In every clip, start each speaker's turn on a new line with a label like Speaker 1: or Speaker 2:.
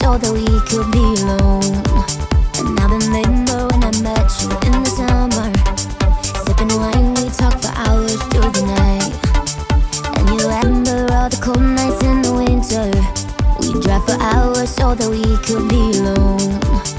Speaker 1: that we could be alone. And I remember when I met you in the summer. Sipping wine, we talked for hours through the night. And you remember all the cold nights in the winter. We for hours so that we could be alone.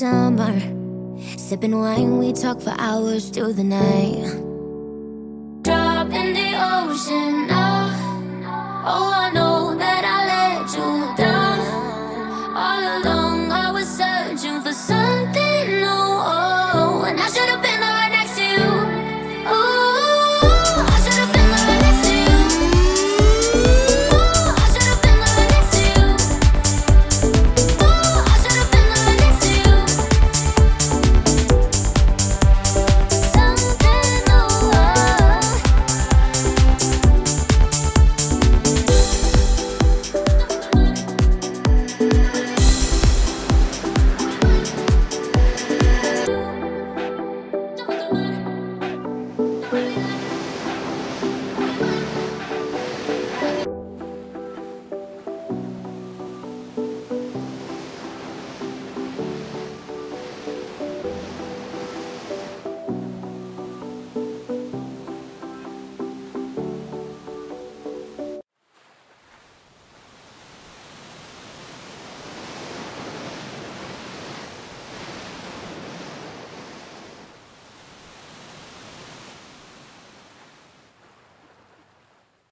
Speaker 1: Summer, sipping wine, we talk for hours through the night. Drop in the ocean